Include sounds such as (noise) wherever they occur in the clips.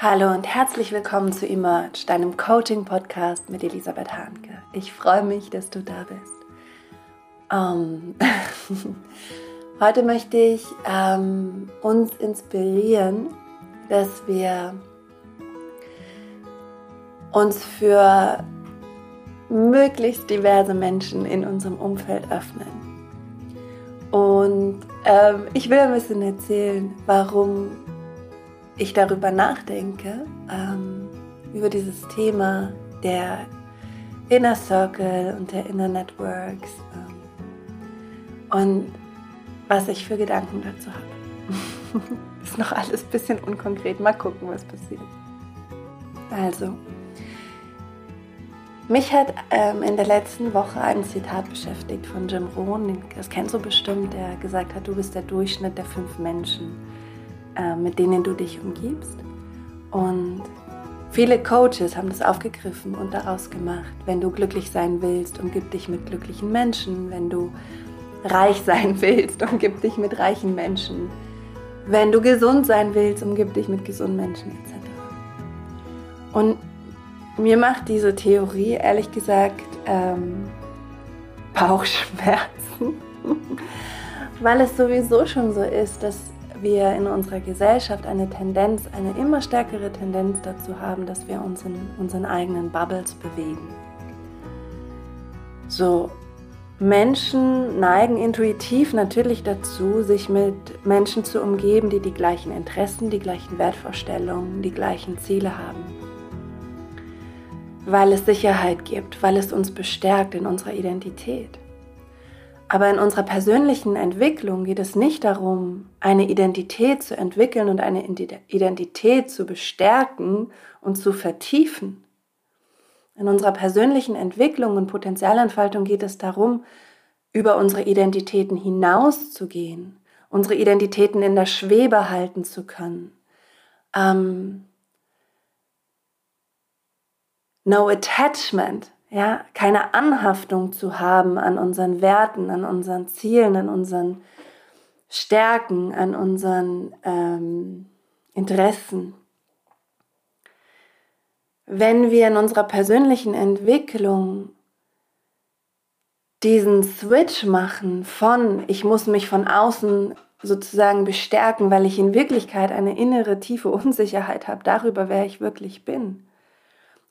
Hallo und herzlich willkommen zu Emerge, deinem Coaching-Podcast mit Elisabeth Hahnke. Ich freue mich, dass du da bist. Um, ähm, (laughs) heute möchte ich ähm, uns inspirieren, dass wir uns für möglichst diverse Menschen in unserem Umfeld öffnen. Und ähm, ich will ein bisschen erzählen, warum ich darüber nachdenke, ähm, über dieses Thema der Inner Circle und der Inner Networks ähm, und was ich für Gedanken dazu habe. (laughs) Ist noch alles ein bisschen unkonkret. Mal gucken, was passiert. Also, mich hat ähm, in der letzten Woche ein Zitat beschäftigt von Jim Rohn, das kennst du bestimmt, der gesagt hat, du bist der Durchschnitt der fünf Menschen äh, mit denen du dich umgibst. Und viele Coaches haben das aufgegriffen und daraus gemacht. Wenn du glücklich sein willst, umgib dich mit glücklichen Menschen. Wenn du reich sein (laughs) willst, umgib dich mit reichen Menschen. Wenn du gesund sein willst, umgib dich mit gesunden Menschen etc. Und mir macht diese Theorie ehrlich gesagt ähm, Bauchschmerzen, (laughs) weil es sowieso schon so ist, dass wir in unserer Gesellschaft eine Tendenz, eine immer stärkere Tendenz dazu haben, dass wir uns in unseren eigenen Bubbles bewegen. So, Menschen neigen intuitiv natürlich dazu, sich mit Menschen zu umgeben, die die gleichen Interessen, die gleichen Wertvorstellungen, die gleichen Ziele haben. Weil es Sicherheit gibt, weil es uns bestärkt in unserer Identität. Aber in unserer persönlichen Entwicklung geht es nicht darum, eine Identität zu entwickeln und eine Identität zu bestärken und zu vertiefen. In unserer persönlichen Entwicklung und Potenzialentfaltung geht es darum, über unsere Identitäten hinauszugehen, unsere Identitäten in der Schwebe halten zu können. Ähm, no attachment, ja, keine Anhaftung zu haben an unseren Werten, an unseren Zielen, an unseren Stärken, an unseren ähm, Interessen. Wenn wir in unserer persönlichen Entwicklung diesen Switch machen von, ich muss mich von außen sozusagen bestärken, weil ich in Wirklichkeit eine innere tiefe Unsicherheit habe darüber, wer ich wirklich bin,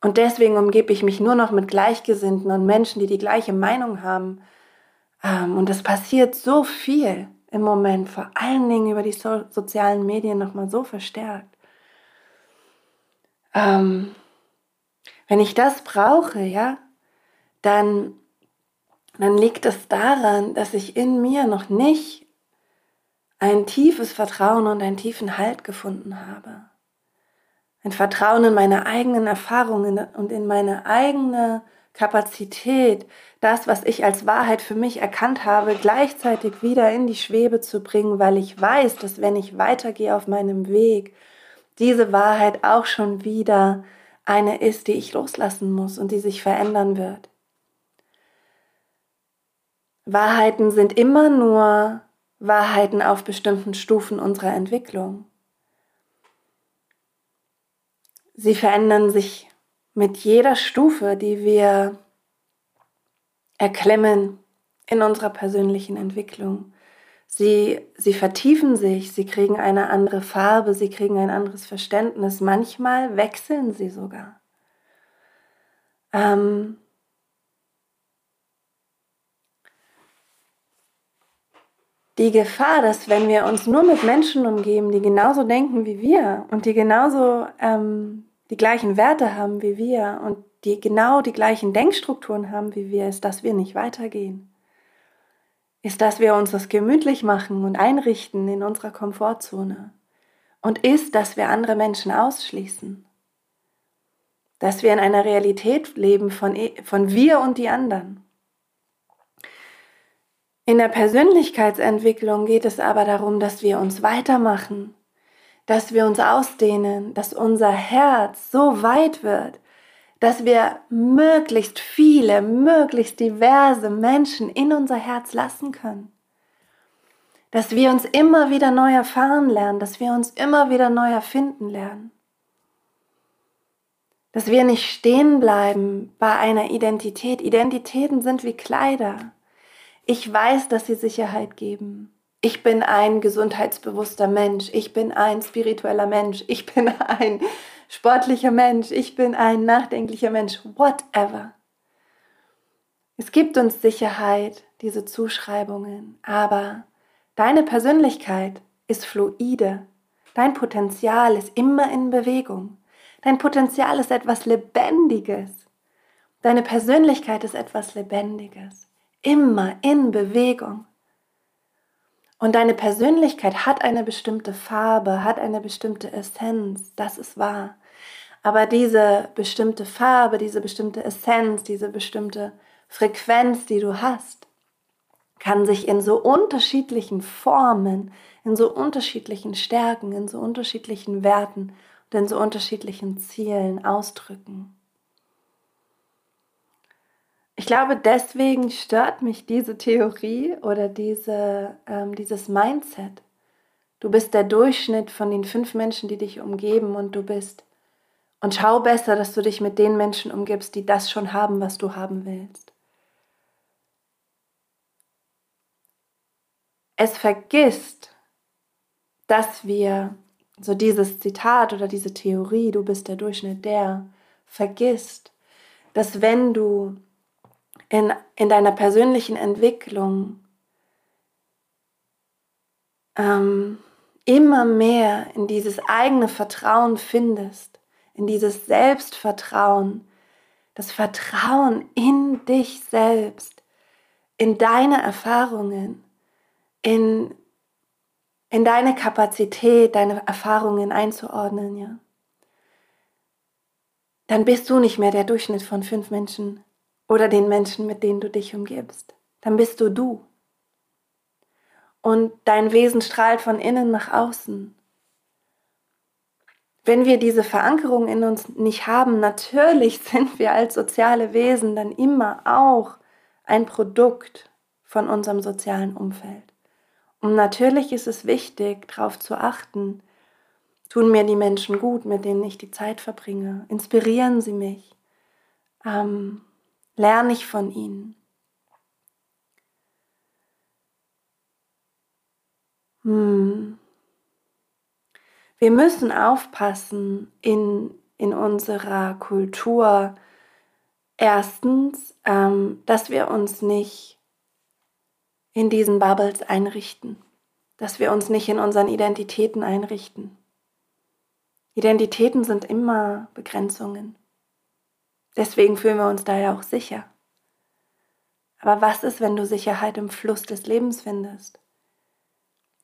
und deswegen umgebe ich mich nur noch mit Gleichgesinnten und Menschen, die die gleiche Meinung haben. Ähm, und es passiert so viel im Moment, vor allen Dingen über die so sozialen Medien nochmal so verstärkt. Ähm, wenn ich das brauche, ja, dann, dann liegt es daran, dass ich in mir noch nicht ein tiefes Vertrauen und einen tiefen Halt gefunden habe ein Vertrauen in meine eigenen Erfahrungen und in meine eigene Kapazität, das, was ich als Wahrheit für mich erkannt habe, gleichzeitig wieder in die Schwebe zu bringen, weil ich weiß, dass wenn ich weitergehe auf meinem Weg, diese Wahrheit auch schon wieder eine ist, die ich loslassen muss und die sich verändern wird. Wahrheiten sind immer nur Wahrheiten auf bestimmten Stufen unserer Entwicklung. Sie verändern sich mit jeder Stufe, die wir erklimmen in unserer persönlichen Entwicklung. Sie, sie vertiefen sich, sie kriegen eine andere Farbe, sie kriegen ein anderes Verständnis. Manchmal wechseln sie sogar. Ähm, die Gefahr, dass wenn wir uns nur mit Menschen umgeben, die genauso denken wie wir und die genauso ähm, die gleichen Werte haben wie wir und die genau die gleichen Denkstrukturen haben wie wir, ist, dass wir nicht weitergehen. Ist, dass wir uns das gemütlich machen und einrichten in unserer Komfortzone. Und ist, dass wir andere Menschen ausschließen. Dass wir in einer Realität leben von, e, von wir und die anderen. In der Persönlichkeitsentwicklung geht es aber darum, dass wir uns weitermachen, dass wir uns ausdehnen, dass unser Herz so weit wird, dass wir möglichst viele, möglichst diverse Menschen in unser Herz lassen können. Dass wir uns immer wieder neu erfahren lernen, dass wir uns immer wieder neu erfinden lernen. Dass wir nicht stehen bleiben bei einer Identität. Identitäten sind wie Kleider. Ich weiß, dass sie Sicherheit geben. Ich bin ein gesundheitsbewusster Mensch. Ich bin ein spiritueller Mensch. Ich bin ein sportlicher Mensch. Ich bin ein nachdenklicher Mensch. Whatever. Es gibt uns Sicherheit, diese Zuschreibungen, aber deine Persönlichkeit ist fluide. Dein Potenzial ist immer in Bewegung. Dein Potenzial ist etwas Lebendiges. Deine Persönlichkeit ist etwas Lebendiges. Immer in Bewegung. Und deine Persönlichkeit hat eine bestimmte Farbe, hat eine bestimmte Essenz, das ist wahr. Aber diese bestimmte Farbe, diese bestimmte Essenz, diese bestimmte Frequenz, die du hast, kann sich in so unterschiedlichen Formen, in so unterschiedlichen Stärken, in so unterschiedlichen Werten und in so unterschiedlichen Zielen ausdrücken. Ich glaube, deswegen stört mich diese Theorie oder diese, ähm, dieses Mindset. Du bist der Durchschnitt von den fünf Menschen, die dich umgeben und du bist. Und schau besser, dass du dich mit den Menschen umgibst, die das schon haben, was du haben willst. Es vergisst, dass wir, so dieses Zitat oder diese Theorie, du bist der Durchschnitt der, vergisst, dass wenn du in, in deiner persönlichen Entwicklung ähm, immer mehr in dieses eigene Vertrauen findest, in dieses Selbstvertrauen, das Vertrauen in dich selbst, in deine Erfahrungen, in, in deine Kapazität, deine Erfahrungen einzuordnen, ja, dann bist du nicht mehr der Durchschnitt von fünf Menschen, oder den Menschen, mit denen du dich umgibst. Dann bist du du. Und dein Wesen strahlt von innen nach außen. Wenn wir diese Verankerung in uns nicht haben, natürlich (laughs) sind wir als soziale Wesen dann immer auch ein Produkt von unserem sozialen Umfeld. Und natürlich ist es wichtig, darauf zu achten, tun mir die Menschen gut, mit denen ich die Zeit verbringe, inspirieren sie mich, ähm, Lerne ich von ihnen. Hm. Wir müssen aufpassen in, in unserer Kultur, erstens, ähm, dass wir uns nicht in diesen Bubbles einrichten, dass wir uns nicht in unseren Identitäten einrichten. Identitäten sind immer Begrenzungen. Deswegen fühlen wir uns da ja auch sicher. Aber was ist, wenn du Sicherheit im Fluss des Lebens findest?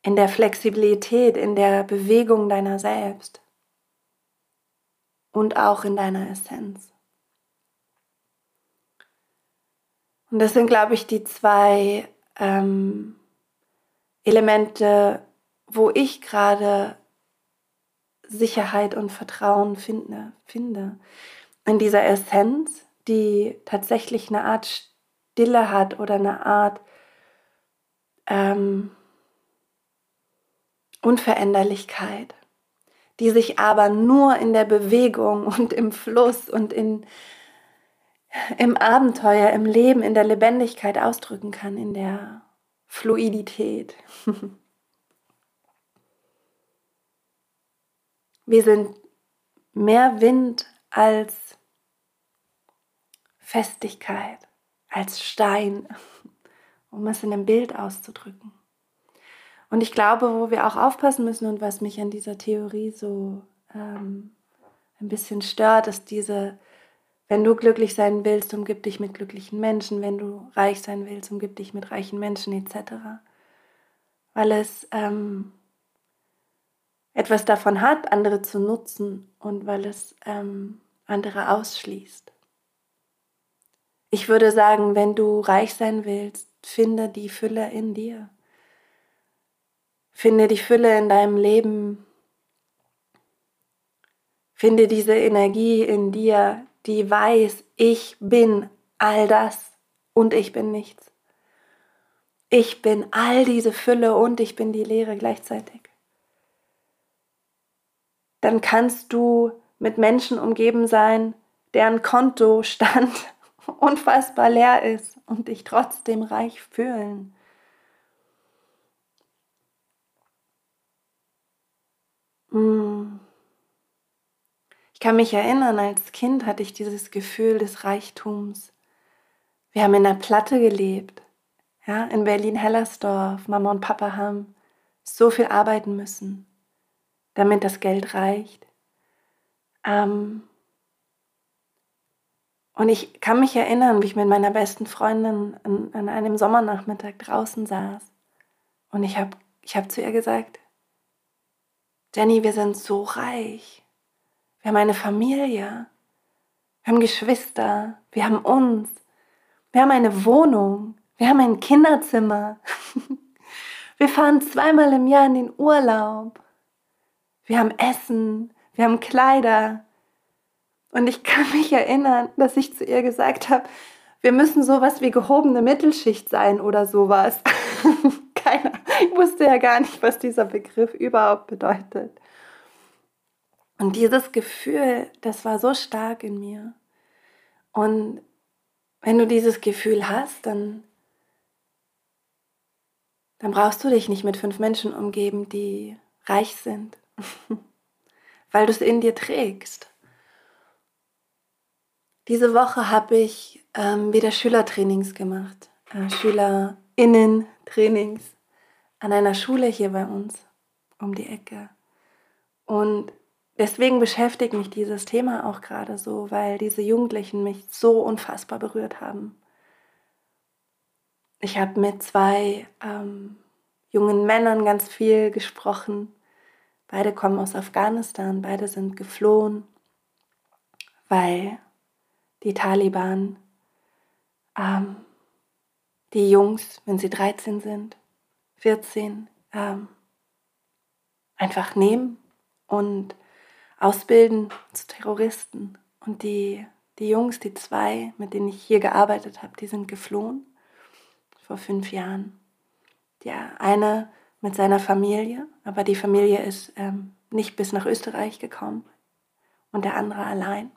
In der Flexibilität, in der Bewegung deiner selbst und auch in deiner Essenz. Und das sind, glaube ich, die zwei ähm, Elemente, wo ich gerade Sicherheit und Vertrauen finde. finde in dieser Essenz, die tatsächlich eine Art Stille hat oder eine Art ähm, Unveränderlichkeit, die sich aber nur in der Bewegung (laughs) und im Fluss und in, im Abenteuer, im Leben, in der Lebendigkeit ausdrücken kann, in der Fluidität. (laughs) Wir sind mehr Wind als Festigkeit, als Stein, um es in einem Bild auszudrücken. Und ich glaube, wo wir auch aufpassen müssen und was mich an dieser Theorie so ähm, ein bisschen stört, ist diese, wenn du glücklich sein willst, umgib dich mit glücklichen Menschen, wenn du reich sein willst, umgib dich mit reichen Menschen etc. Weil es ähm, etwas davon hat, andere zu nutzen und weil es ähm, andere ausschließt. Ich würde sagen, wenn du reich sein willst, finde die Fülle in dir. Finde die Fülle in deinem Leben. Finde diese Energie in dir, die weiß, ich bin all das und ich bin nichts. Ich bin all diese Fülle und ich bin die Leere gleichzeitig. Dann kannst du mit Menschen umgeben sein, deren Kontostand (laughs) unfassbar leer ist und dich trotzdem reich fühlen. Hm. Ich kann mich erinnern, als Kind hatte ich dieses Gefühl des Reichtums. Wir haben in der Platte gelebt, ja, in Berlin-Hellersdorf. Mama und Papa haben so viel arbeiten müssen, damit das Geld reicht. Ähm, und ich kann mich erinnern, wie ich mit meiner besten Freundin an, an einem Sommernachmittag draußen saß. Und ich habe ich hab zu ihr gesagt, Jenny, wir sind so reich. Wir haben eine Familie. Wir haben Geschwister. Wir haben uns. Wir haben eine Wohnung. Wir haben ein Kinderzimmer. (laughs) Wir fahren zweimal im Jahr in den Urlaub. Wir haben Essen. Wir haben Kleider. Und ich kann mich erinnern, dass ich zu ihr gesagt habe, wir müssen sowas wie gehobene Mittelschicht sein oder sowas. (laughs) Keiner. Ich wusste ja gar nicht, was dieser Begriff überhaupt bedeutet. Und dieses Gefühl, das war so stark in mir. Und wenn du dieses Gefühl hast, dann, dann brauchst du dich nicht mit fünf Menschen umgeben, die reich sind, (laughs) weil du es in dir trägst. Diese Woche habe ich ähm, wieder Schülertrainings gemacht, äh, Schülerinnen-Trainings an einer Schule hier bei uns um die Ecke. Und deswegen beschäftigt mich dieses Thema auch gerade so, weil diese Jugendlichen mich so unfassbar berührt haben. Ich habe mit zwei ähm, jungen Männern ganz viel gesprochen. Beide kommen aus Afghanistan, beide sind geflohen, weil die Taliban, ähm, die Jungs, wenn sie 13 sind, 14, ähm, einfach nehmen und ausbilden zu Terroristen. Und die, die Jungs, die zwei, mit denen ich hier gearbeitet habe, die sind geflohen vor fünf Jahren. Der eine mit seiner Familie, aber die Familie ist ähm, nicht bis nach Österreich gekommen und der andere allein.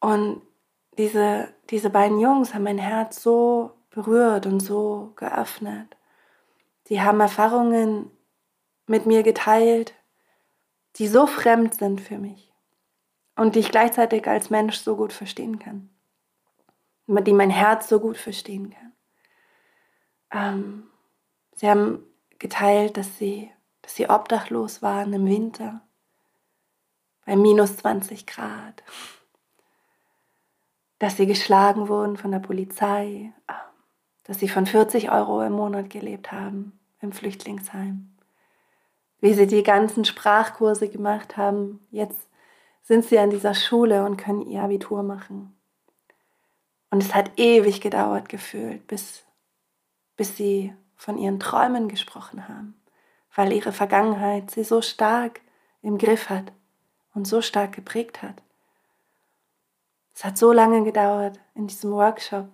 Und diese, diese beiden Jungs haben mein Herz so berührt und so geöffnet. Die haben Erfahrungen mit mir geteilt, die so fremd sind für mich und die ich gleichzeitig als Mensch so gut verstehen kann, die mein Herz so gut verstehen kann. Ähm, sie haben geteilt, dass sie, dass sie obdachlos waren im Winter bei minus 20 Grad dass sie geschlagen wurden von der Polizei, dass sie von 40 Euro im Monat gelebt haben im Flüchtlingsheim, wie sie die ganzen Sprachkurse gemacht haben. Jetzt sind sie an dieser Schule und können ihr Abitur machen. Und es hat ewig gedauert gefühlt, bis, bis sie von ihren Träumen gesprochen haben, weil ihre Vergangenheit sie so stark im Griff hat und so stark geprägt hat. Es hat so lange gedauert in diesem Workshop.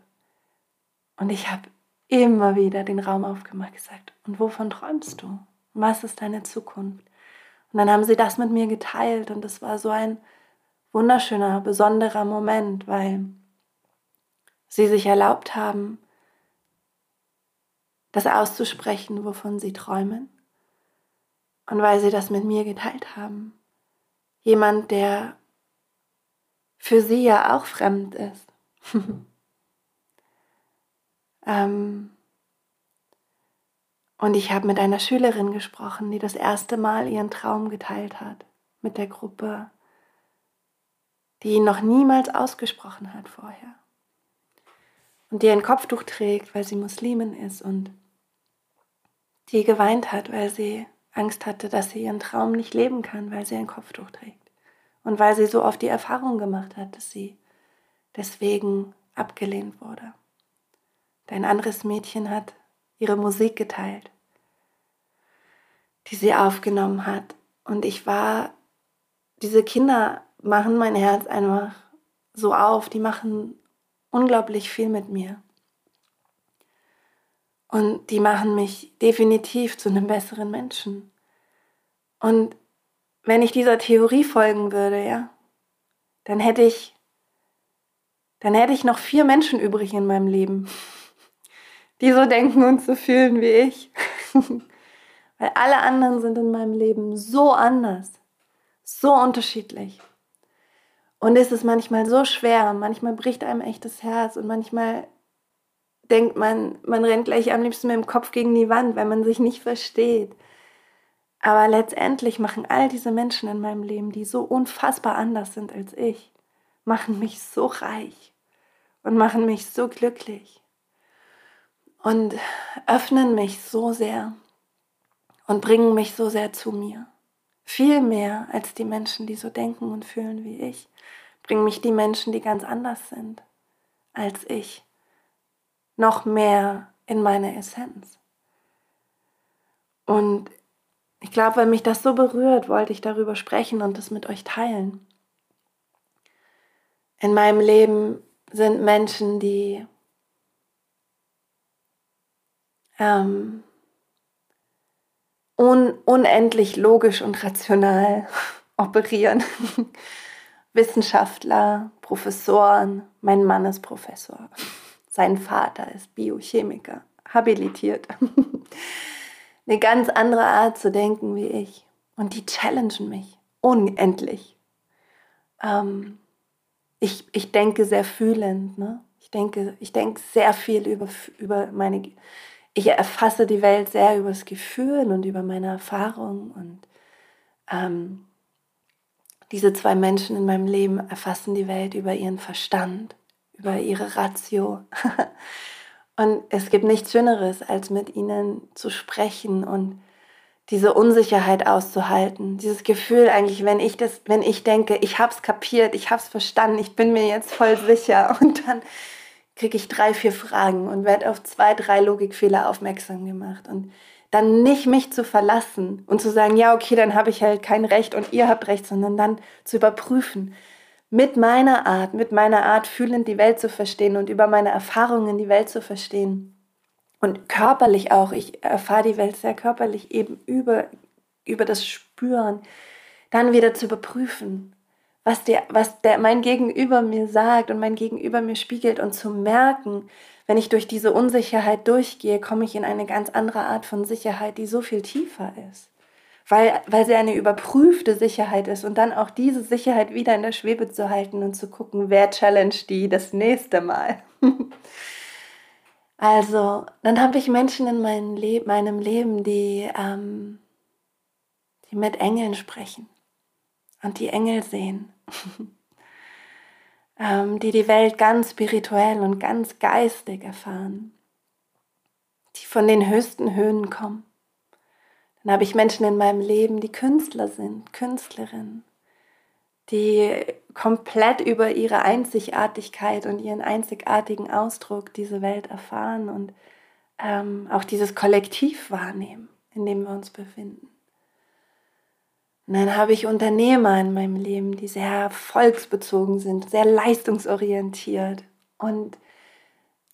Und ich habe immer wieder den Raum aufgemacht gesagt, und wovon träumst du? Was ist deine Zukunft? Und dann haben sie das mit mir geteilt und es war so ein wunderschöner, besonderer Moment, weil sie sich erlaubt haben, das auszusprechen, wovon sie träumen. Und weil sie das mit mir geteilt haben. Jemand, der für sie ja auch fremd ist. (laughs) ähm, und ich habe mit einer Schülerin gesprochen, die das erste Mal ihren Traum geteilt hat mit der Gruppe, die ihn noch niemals ausgesprochen hat vorher. Und die ein Kopftuch trägt, weil sie Muslimin ist und die geweint hat, weil sie Angst hatte, dass sie ihren Traum nicht leben kann, weil sie ein Kopftuch trägt. Und weil sie so oft die Erfahrung gemacht hat, dass sie deswegen abgelehnt wurde. Dein anderes Mädchen hat ihre Musik geteilt, die sie aufgenommen hat. Und ich war, diese Kinder machen mein Herz einfach so auf, die machen unglaublich viel mit mir. Und die machen mich definitiv zu einem besseren Menschen. Und wenn ich dieser Theorie folgen würde, ja, dann hätte ich, dann hätte ich noch vier Menschen übrig in meinem Leben, (laughs) die so denken und so fühlen wie ich. (laughs) Weil alle anderen sind in meinem Leben so anders, so unterschiedlich. Und es ist manchmal so schwer, manchmal bricht einem echt das Herz und manchmal denkt man, man rennt gleich am liebsten mit dem Kopf gegen die Wand, weil man sich nicht versteht. Aber letztendlich machen all diese Menschen in meinem Leben, die so unfassbar anders sind als ich, machen mich so reich und machen mich so glücklich und öffnen mich so sehr und bringen mich so sehr zu mir. Viel mehr als die Menschen, die so denken und fühlen wie ich, bringen mich die Menschen, die ganz anders sind als ich, noch mehr in meine Essenz. Und ich glaube, weil mich das so berührt, wollte ich darüber sprechen und das mit euch teilen. In meinem Leben sind Menschen, die ähm, un unendlich logisch und rational (laughs) operieren. (laughs) Wissenschaftler, Professoren, mein Mann ist Professor, (laughs) sein Vater ist Biochemiker, habilitiert. Eine ganz andere Art zu denken wie ich. Und die challengen mich unendlich. Ähm, ich, ich denke sehr fühlend. Ne? Ich, denke, ich denke sehr viel über, über meine ich erfasse die Welt sehr über das Gefühl und über meine Erfahrung und ähm, diese zwei Menschen in meinem Leben erfassen die Welt über ihren Verstand, über ihre Ratio. (laughs) und es gibt nichts Schöneres, als mit ihnen zu sprechen und diese Unsicherheit auszuhalten, dieses Gefühl eigentlich, wenn ich das, wenn ich denke, ich hab's kapiert, ich hab's verstanden, ich bin mir jetzt voll sicher und dann kriege ich drei, vier Fragen und werde auf zwei, drei Logikfehler aufmerksam gemacht. Und dann nicht mich zu verlassen und zu sagen, ja, okay, dann habe ich halt kein Recht und ihr habt Recht, sondern dann zu überprüfen, mit meiner Art, mit meiner Art fühlend die Welt zu verstehen und über meine Erfahrungen die Welt zu verstehen. Und körperlich auch, ich erfahre die Welt sehr körperlich eben über, über das Spüren, dann wieder zu überprüfen was, der, was der, mein Gegenüber mir sagt und mein Gegenüber mir spiegelt und zu merken, wenn ich durch diese Unsicherheit durchgehe, komme ich in eine ganz andere Art von Sicherheit, die so viel tiefer ist. Weil, weil sie eine überprüfte Sicherheit ist und dann auch diese Sicherheit wieder in der Schwebe zu halten und zu gucken, wer challenge die das nächste Mal. (laughs) also, dann habe ich Menschen in meinem, Le meinem Leben, die, ähm, die mit Engeln sprechen und die Engel sehen (laughs) die die Welt ganz spirituell und ganz geistig erfahren, die von den höchsten Höhen kommen. Dann habe ich Menschen in meinem Leben, die Künstler sind, Künstlerinnen, die komplett über ihre Einzigartigkeit und ihren einzigartigen Ausdruck diese Welt erfahren und ähm, auch dieses Kollektiv wahrnehmen, in dem wir uns befinden. Und dann habe ich Unternehmer in meinem Leben, die sehr volksbezogen sind, sehr leistungsorientiert und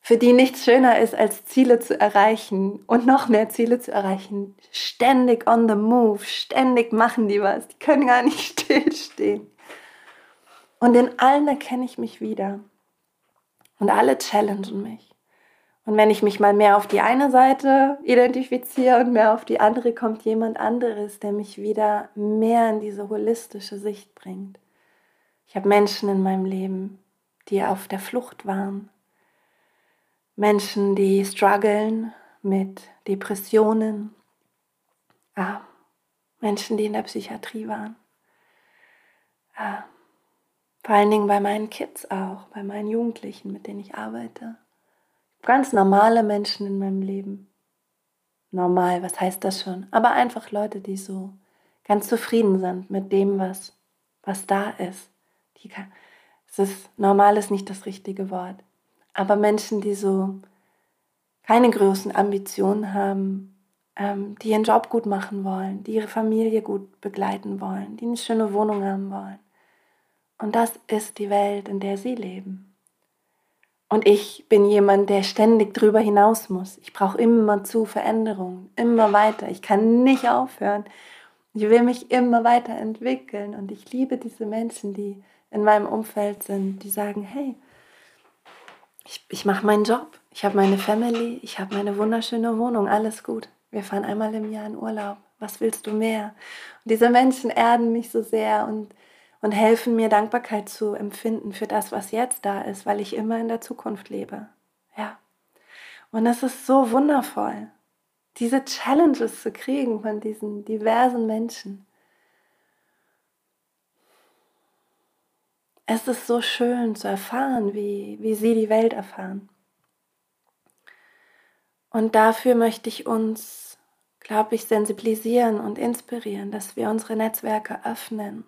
für die nichts schöner ist, als Ziele zu erreichen und noch mehr Ziele zu erreichen. Ständig on the move, ständig machen die was, die können gar nicht (laughs) stillstehen. Und in allen erkenne ich mich wieder. Und alle challengen mich. Und wenn ich mich mal mehr auf die eine Seite identifiziere und mehr auf die andere, kommt jemand anderes, der mich wieder mehr in diese holistische Sicht bringt. Ich habe Menschen in meinem Leben, die auf der Flucht waren. Menschen, die strugglen mit Depressionen. Ah, Menschen, die in der Psychiatrie waren. Ah, vor allen Dingen bei meinen Kids auch, bei meinen Jugendlichen, mit denen ich arbeite ganz normale Menschen in meinem Leben. Normal, was heißt das schon? Aber einfach Leute, die so ganz zufrieden sind mit dem, was, was da ist. Die kann, es ist, normal ist nicht das richtige Wort. Aber Menschen, die so keine großen Ambitionen haben, ähm, die ihren Job gut machen wollen, die ihre Familie gut begleiten wollen, die eine schöne Wohnung haben wollen. Und das ist die Welt, in der sie leben. Und ich bin jemand, der ständig drüber hinaus muss. Ich brauche immer zu Veränderungen, immer weiter. Ich kann nicht aufhören. Ich will mich immer weiterentwickeln und ich liebe diese Menschen, die in meinem Umfeld sind, die sagen, hey, ich, ich mache meinen Job, ich habe meine Family, ich habe meine wunderschöne Wohnung, alles gut. Wir fahren einmal im Jahr in Urlaub. Was willst du mehr? Und diese Menschen erden mich so sehr und, und helfen mir, Dankbarkeit zu empfinden für das, was jetzt da ist, weil ich immer in der Zukunft lebe. Ja. Und es ist so wundervoll, diese Challenges zu kriegen von diesen diversen Menschen. Es ist so schön zu erfahren, wie, wie sie die Welt erfahren. Und dafür möchte ich uns, glaube ich, sensibilisieren und inspirieren, dass wir unsere Netzwerke öffnen,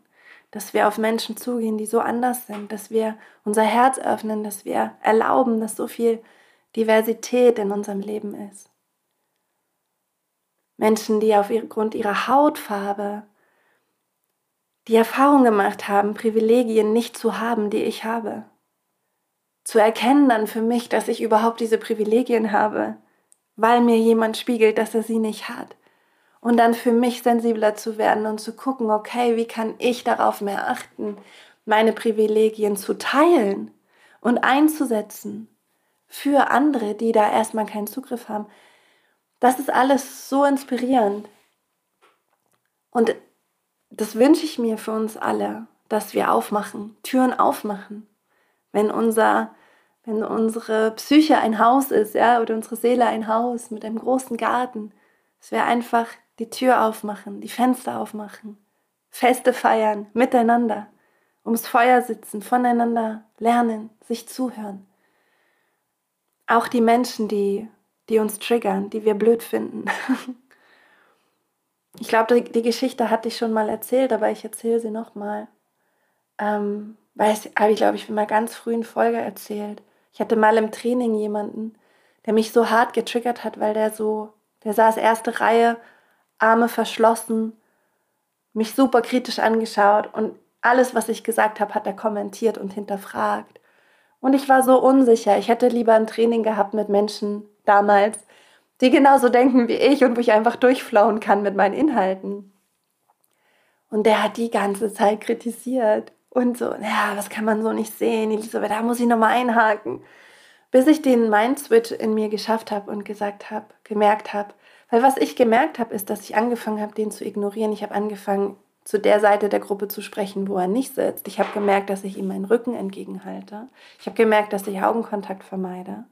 dass wir auf Menschen zugehen, die so anders sind, dass wir unser Herz öffnen, dass wir erlauben, dass so viel Diversität in unserem Leben ist. Menschen, die aufgrund ihrer Hautfarbe die Erfahrung gemacht haben, Privilegien nicht zu haben, die ich habe. Zu erkennen dann für mich, dass ich überhaupt diese Privilegien habe, weil mir jemand spiegelt, dass er sie nicht hat. Und dann für mich sensibler zu werden und zu gucken, okay, wie kann ich darauf mehr achten, meine Privilegien zu teilen und einzusetzen für andere, die da erstmal keinen Zugriff haben. Das ist alles so inspirierend. Und das wünsche ich mir für uns alle, dass wir aufmachen, Türen aufmachen. Wenn unser, wenn unsere Psyche ein Haus ist, ja, oder unsere Seele ein Haus mit einem großen Garten, dass wir einfach die Tür aufmachen, die Fenster aufmachen, Feste feiern, miteinander, ums Feuer sitzen, voneinander lernen, sich zuhören. Auch die Menschen, die, die uns triggern, die wir blöd finden, (laughs) Ich glaube, die, Geschichte hatte ich schon mal erzählt, aber ich erzähle sie nochmal. Ähm, weil habe ich, glaube ich, in einer ganz frühen Folge erzählt. Ich hatte mal im Training jemanden, der mich so hart getriggert hat, weil der so, der saß erste Reihe, Arme verschlossen, mich super kritisch angeschaut und alles, was ich gesagt habe, hat er kommentiert und hinterfragt. Und ich war so unsicher. Ich hätte lieber ein Training gehabt mit Menschen damals, die genauso denken wie ich und wo ich einfach durchflauen kann mit meinen Inhalten. Und der hat die ganze Zeit kritisiert und so, ja, was kann man so nicht sehen, Elisabeth, da muss ich nochmal einhaken. Bis ich den Mind-Switch in mir geschafft habe und gesagt habe, gemerkt habe, weil was ich gemerkt habe, ist, dass ich angefangen habe, den zu ignorieren. Ich habe angefangen, zu der Seite der Gruppe zu sprechen, wo er nicht sitzt. Ich habe gemerkt, dass ich ihm meinen Rücken entgegenhalte. Ich habe gemerkt, dass ich Augenkontakt vermeide.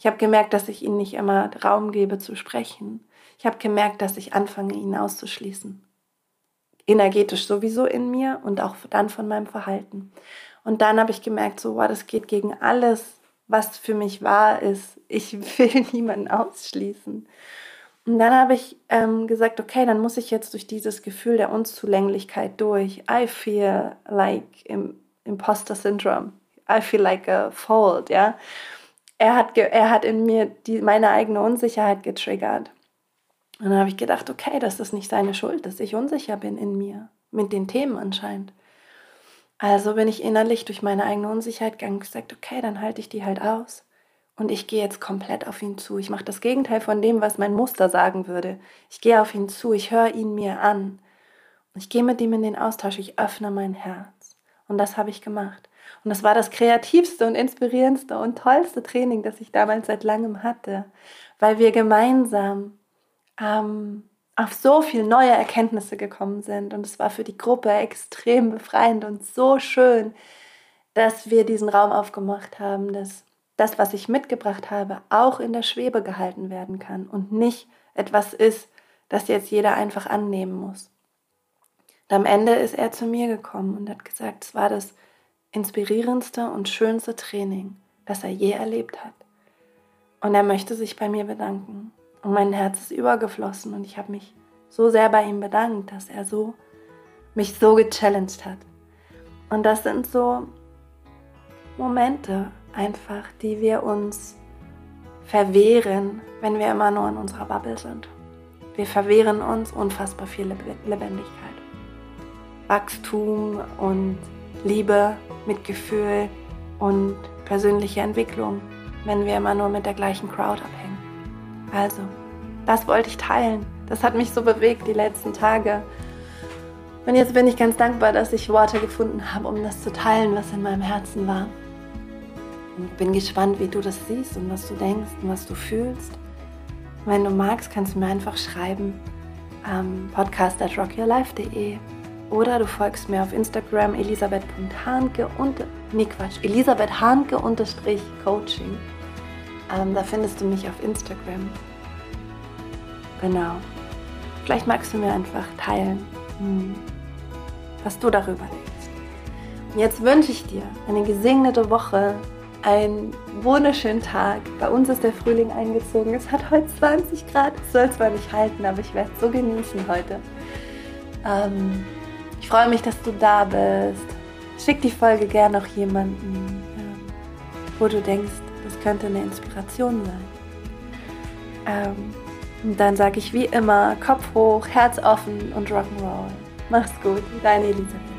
Ich habe gemerkt, dass ich ihnen nicht immer Raum gebe zu sprechen. Ich habe gemerkt, dass ich anfange, ihn auszuschließen. Energetisch sowieso in mir und auch dann von meinem Verhalten. Und dann habe ich gemerkt, so, wow, das geht gegen alles, was für mich wahr ist. Ich (laughs) will niemanden ausschließen. Und dann habe ich ähm, gesagt, okay, dann muss ich jetzt durch dieses Gefühl der Unzulänglichkeit durch. I feel like im Imposter Syndrome. I feel like a fault, ja er hat, er hat in mir die, meine eigene Unsicherheit getriggert. Und dann habe ich gedacht, okay, das ist nicht seine Schuld, dass ich unsicher bin in mir, mit den Themen anscheinend. Also bin ich innerlich durch meine eigene Unsicherheit gegangen und gesagt, okay, dann halte ich die halt aus. Und ich gehe jetzt komplett auf ihn zu. Ich mache das Gegenteil von dem, was mein Muster sagen würde. Ich gehe auf ihn zu, ich höre ihn mir an. Ich gehe mit ihm in den Austausch, ich öffne mein Herz. Und das habe ich gemacht. Und das war das kreativste und inspirierendste und tollste Training, das ich damals seit langem hatte, weil wir gemeinsam ähm, auf so viele neue Erkenntnisse gekommen sind. Und es war für die Gruppe extrem befreiend und so schön, dass wir diesen Raum aufgemacht haben, dass das, was ich mitgebracht habe, auch in der Schwebe gehalten werden kann und nicht etwas ist, das jetzt jeder einfach annehmen muss. Und am Ende ist er zu mir gekommen und hat gesagt, es war das inspirierendste und schönste Training, das er je erlebt hat. Und er möchte sich bei mir bedanken. Und mein Herz ist übergeflossen und ich habe mich so sehr bei ihm bedankt, dass er so mich so gechallenged hat. Und das sind so Momente einfach, die wir uns verwehren, wenn wir immer nur in unserer Bubble sind. Wir verwehren uns unfassbar viel Lebendigkeit. Wachstum und Liebe, Mitgefühl und persönliche Entwicklung, wenn wir immer nur mit der gleichen Crowd abhängen. Also, das wollte ich teilen. Das hat mich so bewegt die letzten Tage. Und jetzt bin ich ganz dankbar, dass ich Worte gefunden habe, um das zu teilen, was in meinem Herzen war. Und bin gespannt, wie du das siehst und was du denkst und was du fühlst. Wenn du magst, kannst du mir einfach schreiben, ähm, podcast at rockyourlife.de oder du folgst mir auf Instagram elisabeth.hahnke und, nee Quatsch, Elisabeth unterstrich Coaching. Ähm, da findest du mich auf Instagram. Genau. Vielleicht magst du mir einfach teilen, hm, was du darüber denkst. Jetzt wünsche ich dir eine gesegnete Woche, einen wunderschönen Tag. Bei uns ist der Frühling eingezogen. Es hat heute 20 Grad. Es soll zwar nicht halten, aber ich werde es so genießen heute. Ähm, ich freue mich, dass du da bist. Schick die Folge gerne noch jemanden, ähm, wo du denkst, das könnte eine Inspiration sein. Ähm, und dann sage ich wie immer Kopf hoch, Herz offen und Rock'n'Roll. Mach's gut, deine Elisabeth.